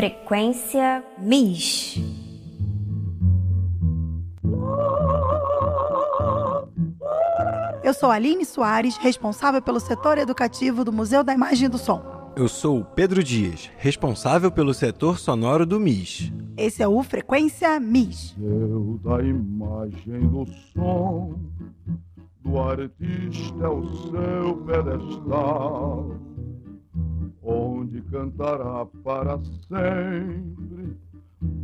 Frequência MIS. Eu sou Aline Soares, responsável pelo setor educativo do Museu da Imagem e do Som. Eu sou o Pedro Dias, responsável pelo setor sonoro do MIS. Esse é o Frequência MIS. Museu da Imagem do Som, do artista é o seu pedestal, onde cantará para sempre.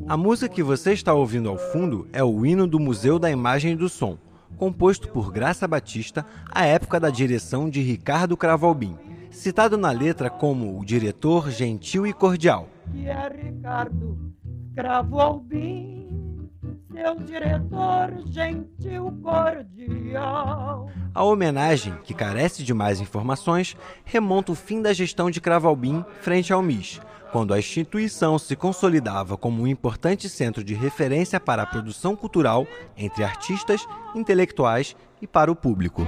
A música que você está ouvindo ao fundo é o hino do Museu da Imagem e do Som, composto por Graça Batista à época da direção de Ricardo Cravalbim, citado na letra como o diretor gentil e cordial. Que é Ricardo Cravalbim, seu diretor gentil cordial. A homenagem, que carece de mais informações, remonta o fim da gestão de Cravalbim frente ao MIS, quando a instituição se consolidava como um importante centro de referência para a produção cultural entre artistas, intelectuais e para o público.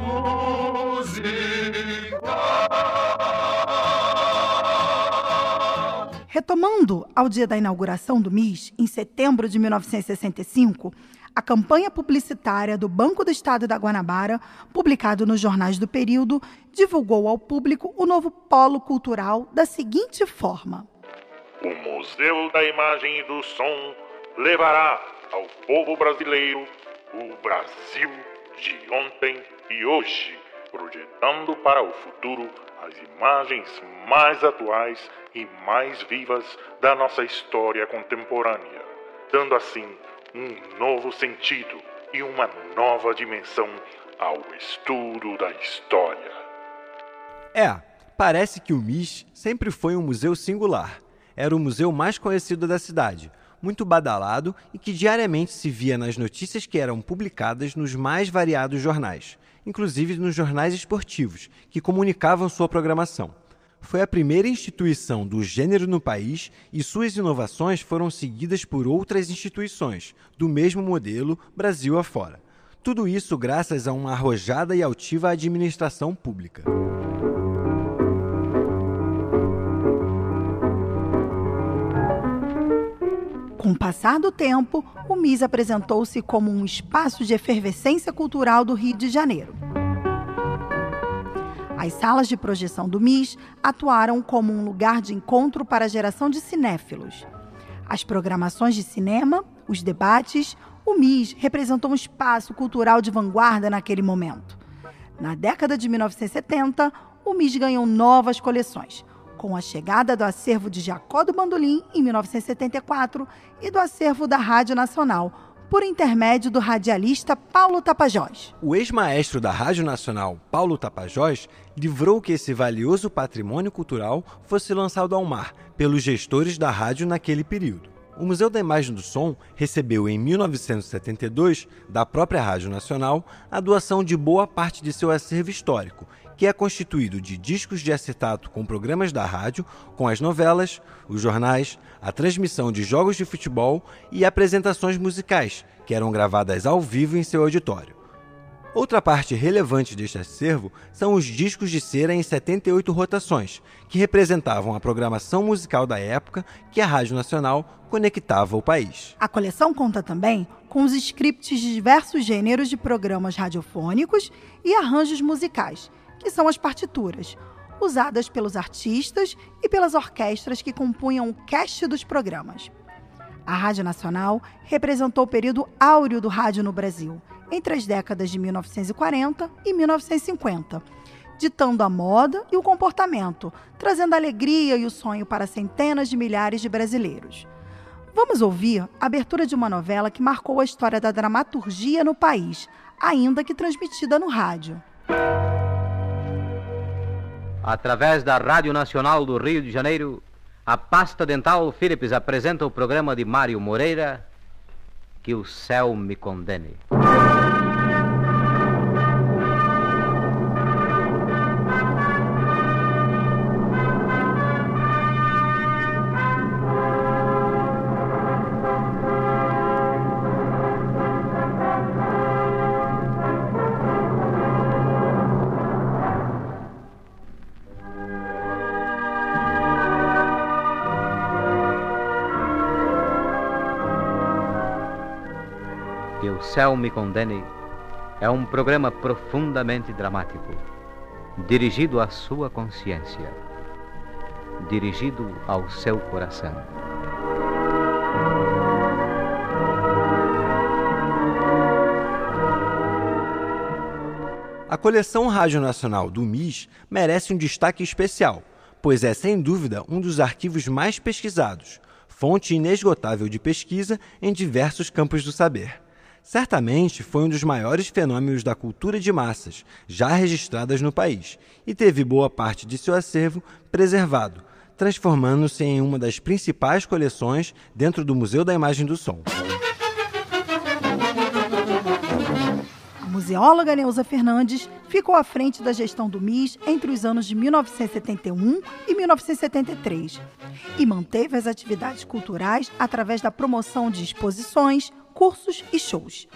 Retomando ao dia da inauguração do MIS, em setembro de 1965, a campanha publicitária do Banco do Estado da Guanabara, publicado nos jornais do período, divulgou ao público o novo polo cultural da seguinte forma: O Museu da Imagem e do Som levará ao povo brasileiro o Brasil de ontem e hoje, projetando para o futuro as imagens mais atuais e mais vivas da nossa história contemporânea, dando assim um novo sentido e uma nova dimensão ao estudo da história. É, parece que o MIS sempre foi um museu singular. Era o museu mais conhecido da cidade, muito badalado e que diariamente se via nas notícias que eram publicadas nos mais variados jornais, inclusive nos jornais esportivos, que comunicavam sua programação. Foi a primeira instituição do gênero no país e suas inovações foram seguidas por outras instituições, do mesmo modelo, Brasil afora. Tudo isso graças a uma arrojada e altiva administração pública. Com o passar do tempo, o MIS apresentou-se como um espaço de efervescência cultural do Rio de Janeiro. As salas de projeção do MIS atuaram como um lugar de encontro para a geração de cinéfilos. As programações de cinema, os debates, o MIS representou um espaço cultural de vanguarda naquele momento. Na década de 1970, o MIS ganhou novas coleções, com a chegada do acervo de Jacó do Bandolim em 1974 e do acervo da Rádio Nacional, por intermédio do radialista Paulo Tapajós. O ex-maestro da Rádio Nacional, Paulo Tapajós, livrou que esse valioso patrimônio cultural fosse lançado ao mar pelos gestores da rádio naquele período. O Museu da Imagem do Som recebeu em 1972, da própria Rádio Nacional, a doação de boa parte de seu acervo histórico, que é constituído de discos de acetato com programas da rádio, com as novelas, os jornais, a transmissão de jogos de futebol e apresentações musicais, que eram gravadas ao vivo em seu auditório. Outra parte relevante deste acervo são os discos de cera em 78 rotações, que representavam a programação musical da época que a Rádio Nacional conectava ao país. A coleção conta também com os scripts de diversos gêneros de programas radiofônicos e arranjos musicais, que são as partituras, usadas pelos artistas e pelas orquestras que compunham o cast dos programas. A Rádio Nacional representou o período áureo do rádio no Brasil, entre as décadas de 1940 e 1950, ditando a moda e o comportamento, trazendo alegria e o sonho para centenas de milhares de brasileiros. Vamos ouvir a abertura de uma novela que marcou a história da dramaturgia no país, ainda que transmitida no rádio. Através da Rádio Nacional do Rio de Janeiro, a pasta dental Philips apresenta o programa de Mário Moreira, Que o Céu Me Condene. Céu Me Condene é um programa profundamente dramático, dirigido à sua consciência, dirigido ao seu coração. A coleção Rádio Nacional do MIS merece um destaque especial, pois é sem dúvida um dos arquivos mais pesquisados, fonte inesgotável de pesquisa em diversos campos do saber. Certamente foi um dos maiores fenômenos da cultura de massas já registradas no país e teve boa parte de seu acervo preservado, transformando-se em uma das principais coleções dentro do Museu da Imagem do Som. museóloga Neuza Fernandes ficou à frente da gestão do MIS entre os anos de 1971 e 1973 e manteve as atividades culturais através da promoção de exposições, cursos e shows.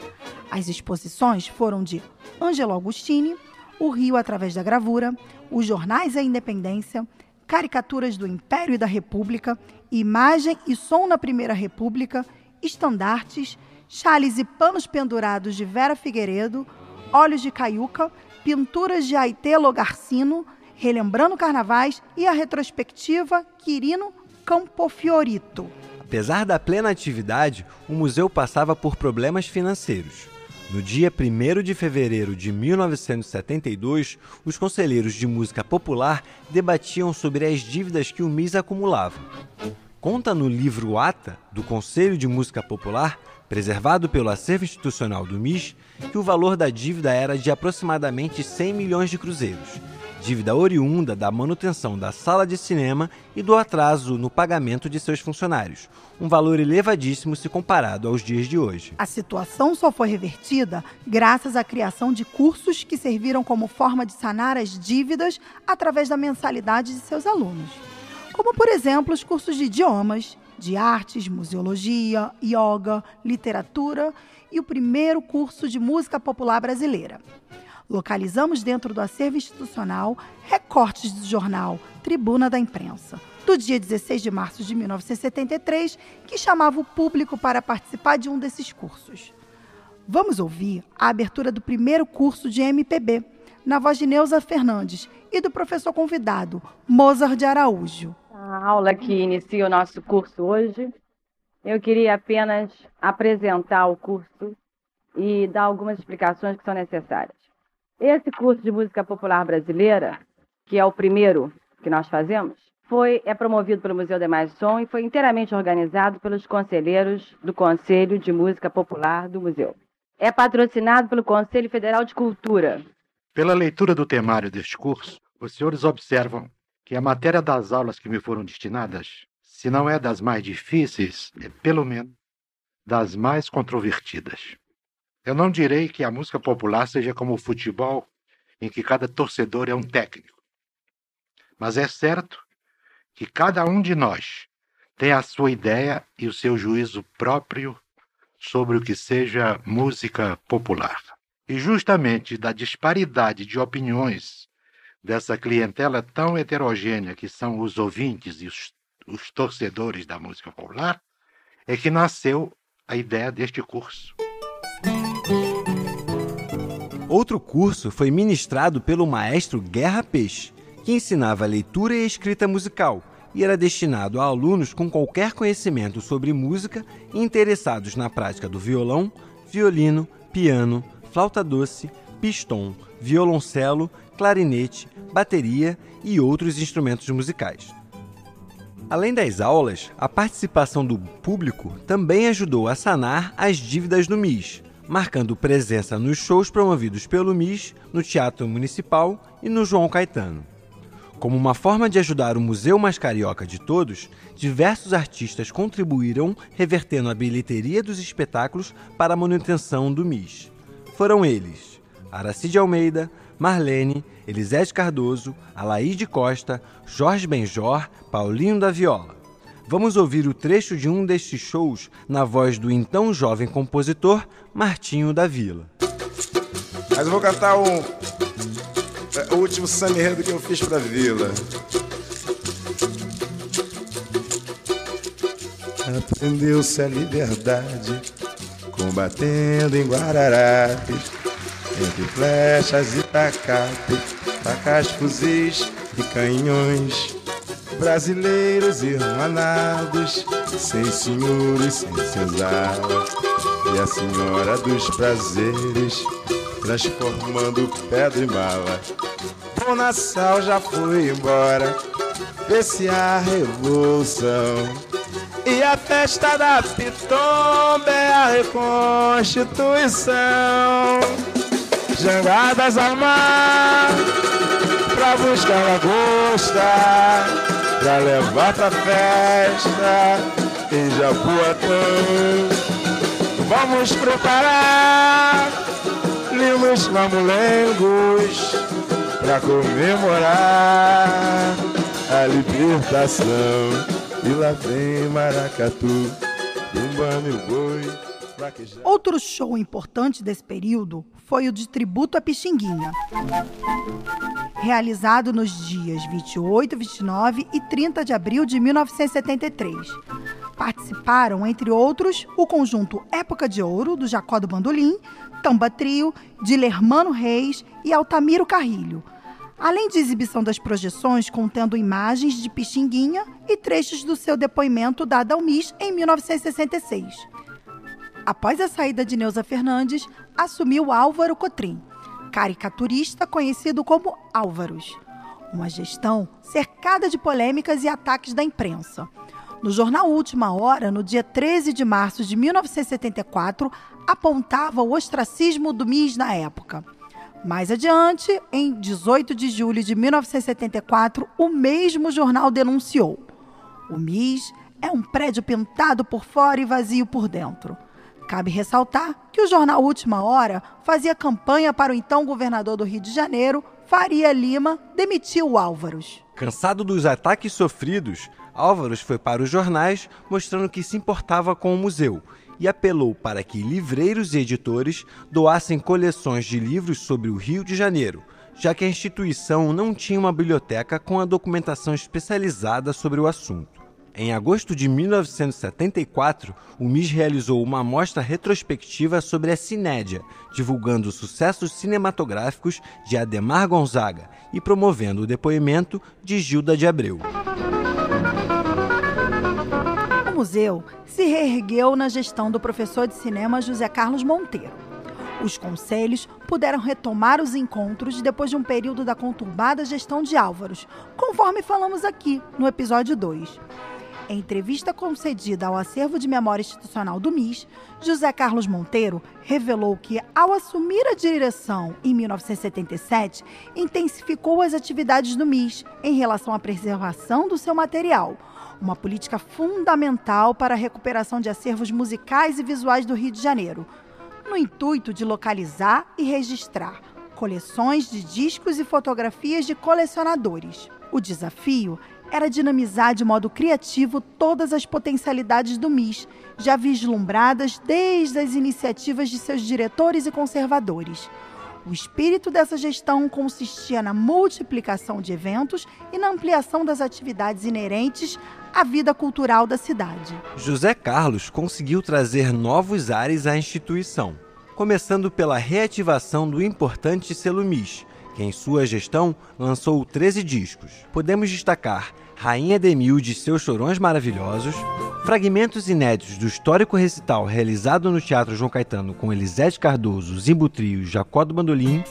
As exposições foram de Angelo Agostini, O Rio através da gravura, Os Jornais da Independência, Caricaturas do Império e da República, Imagem e Som na Primeira República, Estandartes, chales e panos pendurados de Vera Figueiredo, Olhos de Caiuca, pinturas de Aitelo Garcino, relembrando carnavais e a retrospectiva Quirino Campofiorito. Apesar da plena atividade, o museu passava por problemas financeiros. No dia 1 de fevereiro de 1972, os conselheiros de música popular debatiam sobre as dívidas que o MIS acumulava. Conta no livro Ata, do Conselho de Música Popular, preservado pelo acervo institucional do MIS, que o valor da dívida era de aproximadamente 100 milhões de cruzeiros, dívida oriunda da manutenção da sala de cinema e do atraso no pagamento de seus funcionários, um valor elevadíssimo se comparado aos dias de hoje. A situação só foi revertida graças à criação de cursos que serviram como forma de sanar as dívidas através da mensalidade de seus alunos. Como, por exemplo, os cursos de idiomas, de artes, museologia, yoga, literatura e o primeiro curso de música popular brasileira. Localizamos dentro do acervo institucional recortes do jornal Tribuna da Imprensa, do dia 16 de março de 1973, que chamava o público para participar de um desses cursos. Vamos ouvir a abertura do primeiro curso de MPB, na voz de Neuza Fernandes e do professor convidado, Mozart de Araújo a aula que inicia o nosso curso hoje. Eu queria apenas apresentar o curso e dar algumas explicações que são necessárias. Esse curso de música popular brasileira, que é o primeiro que nós fazemos, foi é promovido pelo Museu de Mais Som e foi inteiramente organizado pelos conselheiros do Conselho de Música Popular do museu. É patrocinado pelo Conselho Federal de Cultura. Pela leitura do temário deste curso, os senhores observam que a matéria das aulas que me foram destinadas, se não é das mais difíceis, é pelo menos das mais controvertidas. Eu não direi que a música popular seja como o futebol, em que cada torcedor é um técnico. Mas é certo que cada um de nós tem a sua ideia e o seu juízo próprio sobre o que seja música popular. E justamente da disparidade de opiniões dessa clientela tão heterogênea que são os ouvintes e os, os torcedores da música popular, é que nasceu a ideia deste curso. Outro curso foi ministrado pelo maestro Guerra Peixe, que ensinava leitura e escrita musical e era destinado a alunos com qualquer conhecimento sobre música e interessados na prática do violão, violino, piano, flauta doce, pistão, violoncelo, clarinete, bateria e outros instrumentos musicais. Além das aulas, a participação do público também ajudou a sanar as dívidas do MIS, marcando presença nos shows promovidos pelo MIS no Teatro Municipal e no João Caetano. Como uma forma de ajudar o museu mais carioca de todos, diversos artistas contribuíram revertendo a bilheteria dos espetáculos para a manutenção do MIS. Foram eles Aracide Almeida, Marlene, Elisete Cardoso, Alaide Costa, Jorge Benjor, Paulinho da Viola. Vamos ouvir o trecho de um destes shows na voz do então jovem compositor Martinho da Vila. Mas eu vou cantar um, é, o último samba que eu fiz pra Vila. Aprendeu-se a liberdade combatendo em Guararapes, entre flechas e tacape, fuzis e canhões. Brasileiros irmanados, sem senhores, sem senzala, e a senhora dos prazeres, transformando pedra em mala. Bom Nassau já foi embora, vê-se a revolução. E a festa da Pitomba é a reconstituição. Jangadas ao mar, pra buscar lagosta, pra levar pra festa em Japuatã. Vamos preparar lindos mamulengos pra comemorar a libertação. E lá vem maracatu, bumbando o boi. Outro show importante desse período foi o de tributo a Pixinguinha, realizado nos dias 28, 29 e 30 de abril de 1973. Participaram, entre outros, o conjunto Época de Ouro, do Jacó do Bandolim, Tamba Trio, de Lermano Reis e Altamiro Carrilho, além de exibição das projeções contendo imagens de Pixinguinha e trechos do seu depoimento dado ao MIS em 1966. Após a saída de Neuza Fernandes, assumiu Álvaro Cotrim, caricaturista conhecido como Álvaros. Uma gestão cercada de polêmicas e ataques da imprensa. No jornal Última Hora, no dia 13 de março de 1974, apontava o ostracismo do MIS na época. Mais adiante, em 18 de julho de 1974, o mesmo jornal denunciou: o MIS é um prédio pintado por fora e vazio por dentro. Cabe ressaltar que o jornal Última Hora fazia campanha para o então governador do Rio de Janeiro, Faria Lima, demitir o Álvaros. Cansado dos ataques sofridos, Álvaros foi para os jornais mostrando que se importava com o museu e apelou para que livreiros e editores doassem coleções de livros sobre o Rio de Janeiro, já que a instituição não tinha uma biblioteca com a documentação especializada sobre o assunto. Em agosto de 1974, o MIS realizou uma mostra retrospectiva sobre a Cinédia, divulgando os sucessos cinematográficos de Ademar Gonzaga e promovendo o depoimento de Gilda de Abreu. O museu se reergueu na gestão do professor de cinema José Carlos Monteiro. Os conselhos puderam retomar os encontros depois de um período da conturbada gestão de Álvaros, conforme falamos aqui no episódio 2. Em entrevista concedida ao Acervo de Memória Institucional do MIS, José Carlos Monteiro revelou que, ao assumir a direção em 1977, intensificou as atividades do MIS em relação à preservação do seu material, uma política fundamental para a recuperação de acervos musicais e visuais do Rio de Janeiro, no intuito de localizar e registrar coleções de discos e fotografias de colecionadores. O desafio era dinamizar de modo criativo todas as potencialidades do MIS, já vislumbradas desde as iniciativas de seus diretores e conservadores. O espírito dessa gestão consistia na multiplicação de eventos e na ampliação das atividades inerentes à vida cultural da cidade. José Carlos conseguiu trazer novos ares à instituição, começando pela reativação do importante selo MIS, que em sua gestão lançou 13 discos. Podemos destacar Rainha Demilde e seus Chorões Maravilhosos, fragmentos inéditos do histórico recital realizado no Teatro João Caetano com Elisete Cardoso, Zimbo Trio Jacó do Bandolim,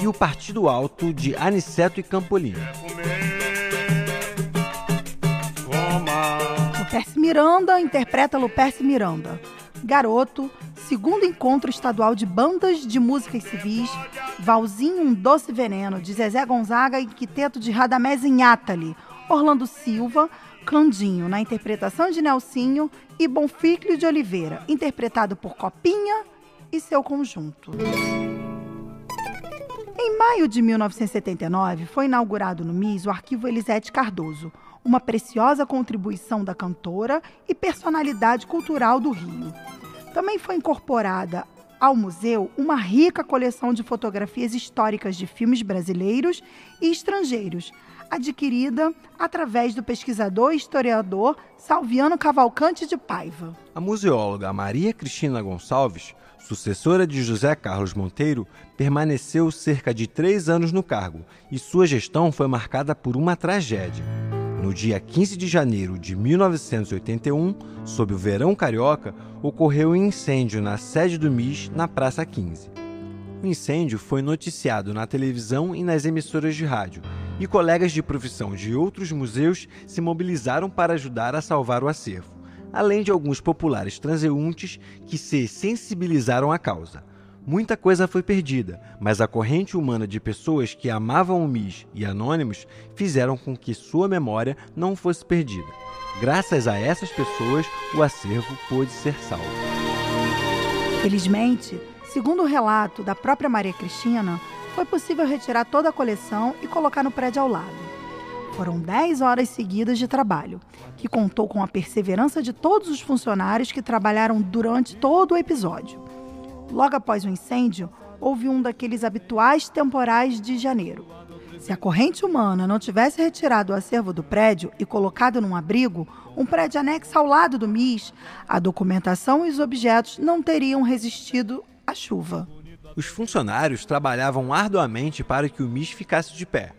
e o Partido Alto de Aniceto e Campolim. Luperce Miranda interpreta Luperce Miranda. Garoto, segundo encontro estadual de bandas de músicas civis, Valzinho Um Doce Veneno, de Zezé Gonzaga e quinteto de Radamés Inhátali, Orlando Silva, Clandinho, na interpretação de Nelsinho, e Bonfílio de Oliveira, interpretado por Copinha e seu conjunto. Em maio de 1979, foi inaugurado no MIS o Arquivo Elisete Cardoso, uma preciosa contribuição da cantora e personalidade cultural do Rio. Também foi incorporada ao museu uma rica coleção de fotografias históricas de filmes brasileiros e estrangeiros, adquirida através do pesquisador e historiador Salviano Cavalcante de Paiva. A museóloga Maria Cristina Gonçalves, sucessora de José Carlos Monteiro, permaneceu cerca de três anos no cargo e sua gestão foi marcada por uma tragédia. No dia 15 de janeiro de 1981, sob o verão carioca, ocorreu um incêndio na sede do MIS na Praça 15. O incêndio foi noticiado na televisão e nas emissoras de rádio, e colegas de profissão de outros museus se mobilizaram para ajudar a salvar o acervo, além de alguns populares transeuntes que se sensibilizaram à causa. Muita coisa foi perdida, mas a corrente humana de pessoas que amavam o MIS e anônimos fizeram com que sua memória não fosse perdida. Graças a essas pessoas, o acervo pôde ser salvo. Felizmente, segundo o relato da própria Maria Cristina, foi possível retirar toda a coleção e colocar no prédio ao lado. Foram 10 horas seguidas de trabalho, que contou com a perseverança de todos os funcionários que trabalharam durante todo o episódio. Logo após o incêndio, houve um daqueles habituais temporais de janeiro. Se a corrente humana não tivesse retirado o acervo do prédio e colocado num abrigo, um prédio anexo ao lado do MIS, a documentação e os objetos não teriam resistido à chuva. Os funcionários trabalhavam arduamente para que o MIS ficasse de pé.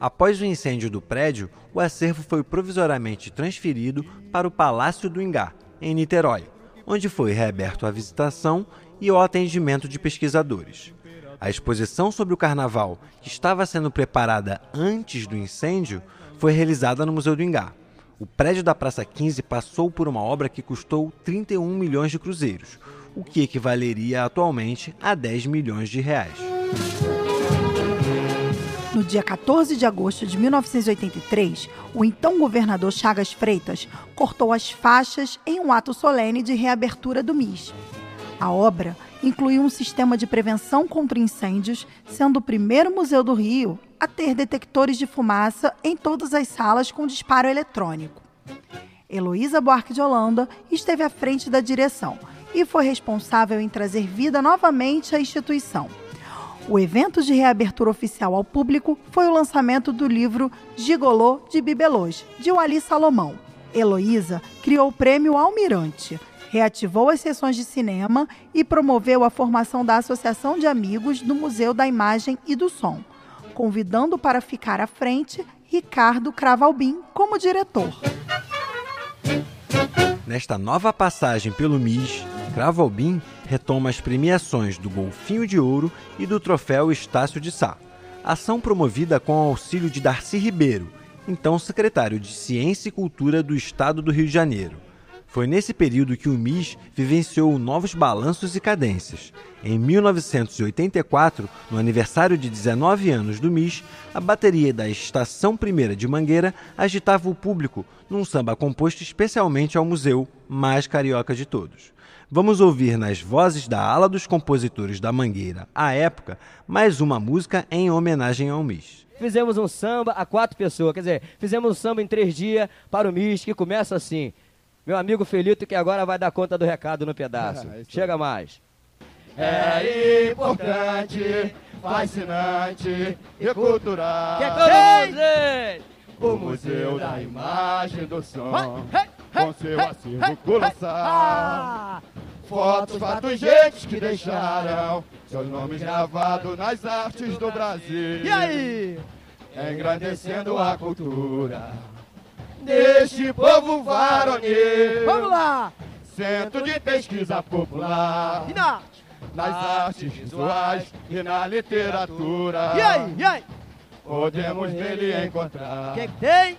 Após o incêndio do prédio, o acervo foi provisoriamente transferido para o Palácio do Ingá, em Niterói, onde foi reaberto à visitação e ao atendimento de pesquisadores. A exposição sobre o carnaval, que estava sendo preparada antes do incêndio, foi realizada no Museu do Ingá. O prédio da Praça 15 passou por uma obra que custou 31 milhões de cruzeiros, o que equivaleria atualmente a 10 milhões de reais. No dia 14 de agosto de 1983, o então governador Chagas Freitas cortou as faixas em um ato solene de reabertura do MIS. A obra incluiu um sistema de prevenção contra incêndios, sendo o primeiro museu do Rio a ter detectores de fumaça em todas as salas com disparo eletrônico. Heloísa Buarque de Holanda esteve à frente da direção e foi responsável em trazer vida novamente à instituição. O evento de reabertura oficial ao público foi o lançamento do livro Gigolô de Bibelôs, de Wally Salomão. Heloísa criou o prêmio Almirante, reativou as sessões de cinema e promoveu a formação da Associação de Amigos do Museu da Imagem e do Som, convidando para ficar à frente Ricardo Cravalbim como diretor. Nesta nova passagem pelo MIS, Cravalbim retoma as premiações do Golfinho de Ouro e do Troféu Estácio de Sá. Ação promovida com o auxílio de Darcy Ribeiro, então secretário de Ciência e Cultura do Estado do Rio de Janeiro. Foi nesse período que o MIS vivenciou novos balanços e cadências. Em 1984, no aniversário de 19 anos do MIS, a bateria da Estação Primeira de Mangueira agitava o público num samba composto especialmente ao museu mais carioca de todos. Vamos ouvir nas vozes da ala dos compositores da Mangueira, à época, mais uma música em homenagem ao MIS. Fizemos um samba a quatro pessoas, quer dizer, fizemos um samba em três dias para o MIS, que começa assim. Meu amigo Felito, que agora vai dar conta do recado no pedaço. É Chega mais. É importante, fascinante e cultural. Que é o Museu da Imagem do Som, com seu acervo colossal. Fotos, fatos, gentes que deixaram seus nomes gravados nas artes do Brasil. E aí? Engrandecendo a cultura deste povo varonil. Vamos lá! Centro de pesquisa popular. E na? Nas artes visuais e na literatura. E aí? E aí? Podemos nele encontrar. O que, que tem?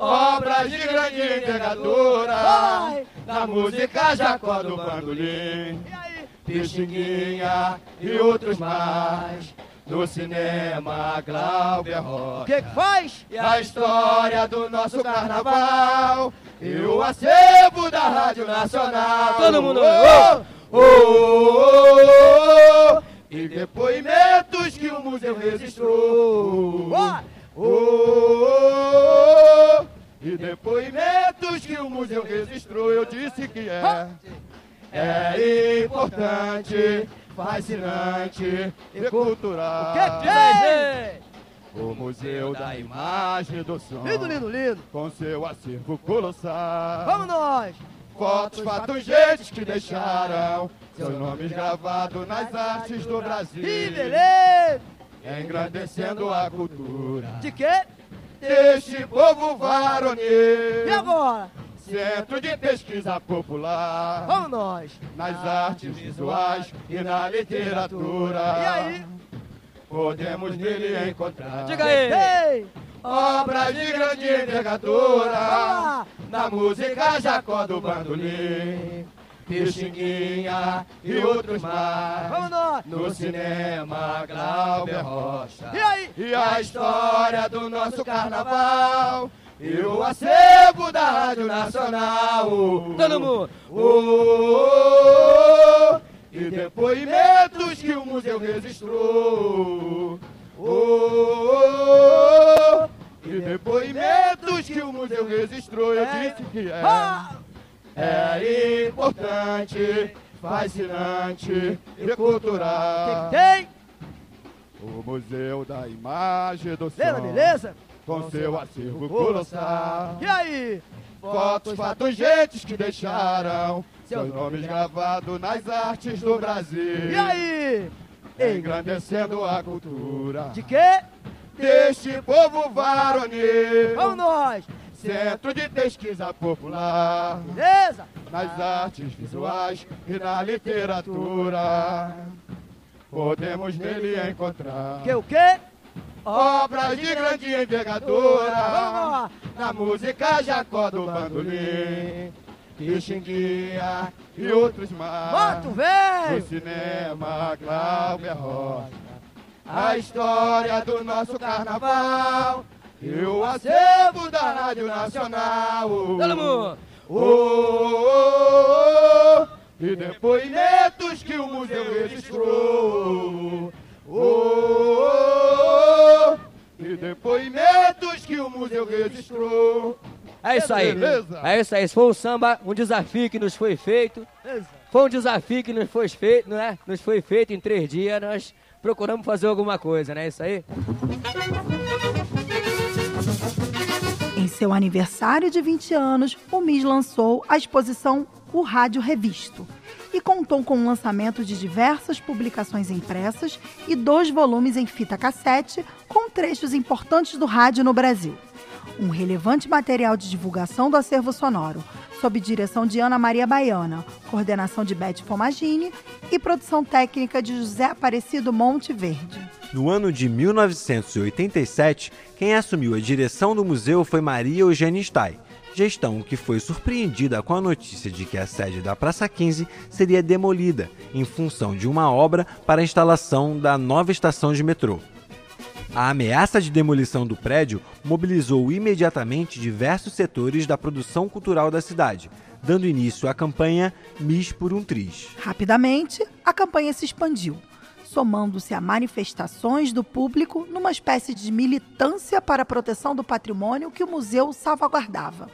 Obras de grande envergadura. Na música Jacó do Bandolim. E aí? Pixinguinha e outros mais. No cinema, Glauber Rocha. O que, que faz? E a história do nosso carnaval. E o acervo da Rádio Nacional. Todo mundo. Oh, oh, oh, oh, e depoimentos que o museu registrou. Oh, oh, e depoimentos que o museu registrou. Eu disse que é. É importante fascinante e cultural. O que, que tem? O Museu da Imagem do Som. Lindo, lindo, lindo. Com seu acervo colossal. Vamos nós. Fotos, fatos, gentes que deixaram seus nomes gravados nas artes do Brasil. Que beleza. Engrandecendo a cultura. De quê? Deste povo varonil. E agora? Centro de pesquisa popular. Vamos nós. Nas artes visuais e na literatura. E aí? Podemos nele encontrar. Diga aí. Obras de grande envergadura. Na música Jacó do Bandolim. Pixinguinha e outros mais. Vamos nós. No cinema, Glauber Rocha. E aí? E a história do nosso carnaval. E o acervo da Rádio Nacional. Todo mundo. Oh, e depoimentos que o museu registrou. Oh, e depoimentos que o museu registrou. Eu disse que é. É importante, fascinante e cultural. Que tem? O Museu da Imagem do Som. Beleza, beleza? Com seu acervo colossal. E aí? Fotos, fatos, gentes que deixaram seus nomes gravados nas artes do Brasil. E aí? Engrandecendo a cultura. De quê? Deste povo varonil. Vamos nós. Centro de pesquisa popular. Beleza? Nas artes visuais e na literatura. Podemos nele encontrar. Que o quê? Obras de grande envergadura. Na música Jacó do Bandolim. Pixinguinha e outros mais. Mato, No velho. cinema, Glauber Rocha. A história do nosso carnaval. E o acervo da Rádio Nacional. Todo mundo. Oh, e depoimentos que o museu registrou. Oh, e depoimentos que o museu registrou. É isso aí. Beleza. É isso aí. Esse foi um samba, um desafio que nos foi feito. Foi um desafio que nos foi feito, né? Nos foi feito em três dias. Nós procuramos fazer alguma coisa, né? É isso aí. Seu aniversário de 20 anos, o MIS lançou a exposição O Rádio Revisto e contou com o lançamento de diversas publicações impressas e dois volumes em fita cassete com trechos importantes do rádio no Brasil. Um relevante material de divulgação do acervo sonoro, sob direção de Ana Maria Baiana, coordenação de Beth Pomagini e produção técnica de José Aparecido Monte Verde. No ano de 1987, quem assumiu a direção do museu foi Maria Eugênia Stai, gestão que foi surpreendida com a notícia de que a sede da Praça 15 seria demolida em função de uma obra para a instalação da nova estação de metrô. A ameaça de demolição do prédio mobilizou imediatamente diversos setores da produção cultural da cidade, dando início à campanha Miss por um Triz. Rapidamente, a campanha se expandiu, somando-se a manifestações do público numa espécie de militância para a proteção do patrimônio que o museu salvaguardava.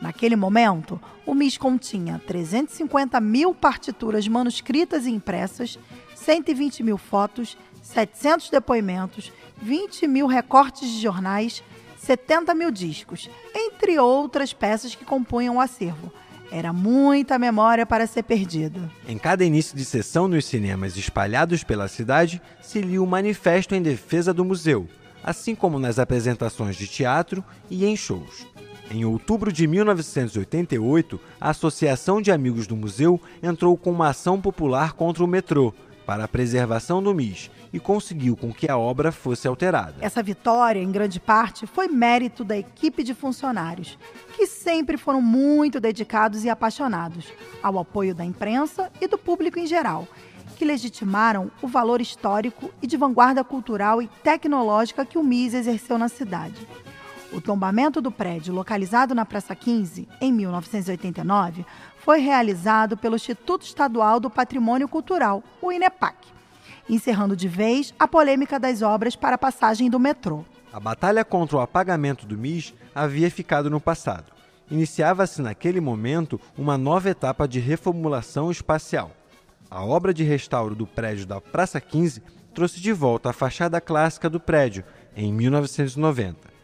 Naquele momento, o MIS continha 350 mil partituras manuscritas e impressas, 120 mil fotos, 700 depoimentos, 20 mil recortes de jornais, 70 mil discos, entre outras peças que compunham o acervo. Era muita memória para ser perdida. Em cada início de sessão nos cinemas espalhados pela cidade, se lia o manifesto em defesa do museu, assim como nas apresentações de teatro e em shows. Em outubro de 1988, a Associação de Amigos do Museu entrou com uma ação popular contra o metrô, para a preservação do MIS, e conseguiu com que a obra fosse alterada. Essa vitória, em grande parte, foi mérito da equipe de funcionários, que sempre foram muito dedicados e apaixonados, ao apoio da imprensa e do público em geral, que legitimaram o valor histórico e de vanguarda cultural e tecnológica que o MIS exerceu na cidade. O tombamento do prédio, localizado na Praça 15, em 1989, foi realizado pelo Instituto Estadual do Patrimônio Cultural, o INEPAC, encerrando de vez a polêmica das obras para a passagem do metrô. A batalha contra o apagamento do MIS havia ficado no passado. Iniciava-se naquele momento uma nova etapa de reformulação espacial. A obra de restauro do prédio da Praça 15 trouxe de volta a fachada clássica do prédio em 1990.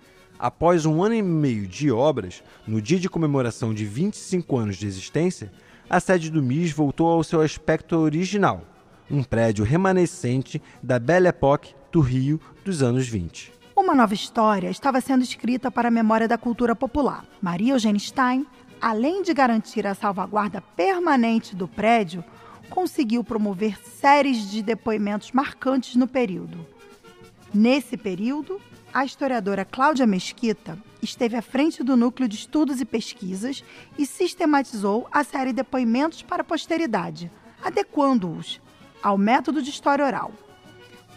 Após um ano e meio de obras, no dia de comemoração de 25 anos de existência, a sede do MIS voltou ao seu aspecto original, um prédio remanescente da Belle Époque do Rio dos anos 20. Uma nova história estava sendo escrita para a memória da cultura popular. Maria Eugênia Stein, além de garantir a salvaguarda permanente do prédio, conseguiu promover séries de depoimentos marcantes no período. Nesse período, a historiadora Cláudia Mesquita esteve à frente do núcleo de estudos e pesquisas e sistematizou a série Depoimentos para a Posteridade, adequando-os ao método de história oral.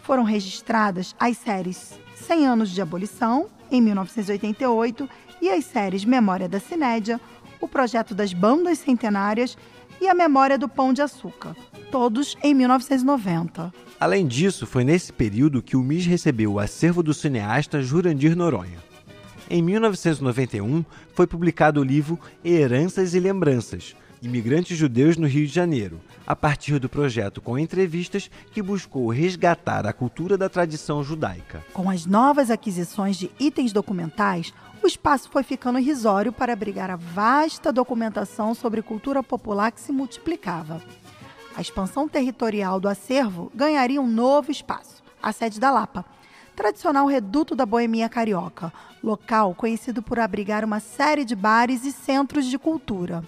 Foram registradas as séries 100 anos de abolição, em 1988, e as séries Memória da Cinédia, o projeto das bandas centenárias e a Memória do Pão de Açúcar, todos em 1990. Além disso, foi nesse período que o MIS recebeu o acervo do cineasta Jurandir Noronha. Em 1991, foi publicado o livro Heranças e Lembranças, Imigrantes Judeus no Rio de Janeiro, a partir do projeto com entrevistas que buscou resgatar a cultura da tradição judaica. Com as novas aquisições de itens documentais, o espaço foi ficando irrisório para abrigar a vasta documentação sobre cultura popular que se multiplicava. A expansão territorial do acervo ganharia um novo espaço, a sede da Lapa, tradicional reduto da boemia carioca, local conhecido por abrigar uma série de bares e centros de cultura.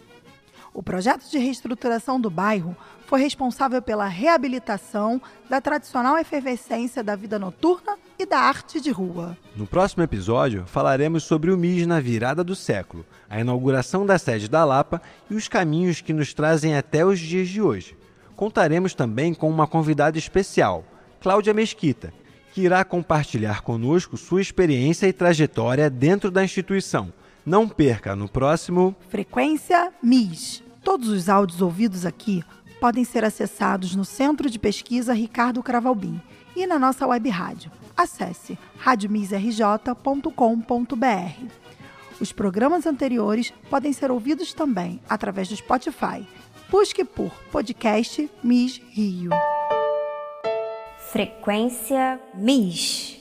O projeto de reestruturação do bairro foi responsável pela reabilitação da tradicional efervescência da vida noturna e da arte de rua. No próximo episódio, falaremos sobre o MIS na virada do século, a inauguração da sede da Lapa e os caminhos que nos trazem até os dias de hoje. Contaremos também com uma convidada especial, Cláudia Mesquita, que irá compartilhar conosco sua experiência e trajetória dentro da instituição. Não perca no próximo Frequência MIS. Todos os áudios ouvidos aqui podem ser acessados no Centro de Pesquisa Ricardo Cravalbim e na nossa web rádio. Acesse radiomisrj.com.br. Os programas anteriores podem ser ouvidos também através do Spotify. Busque por podcast Miss Rio. Frequência MIS.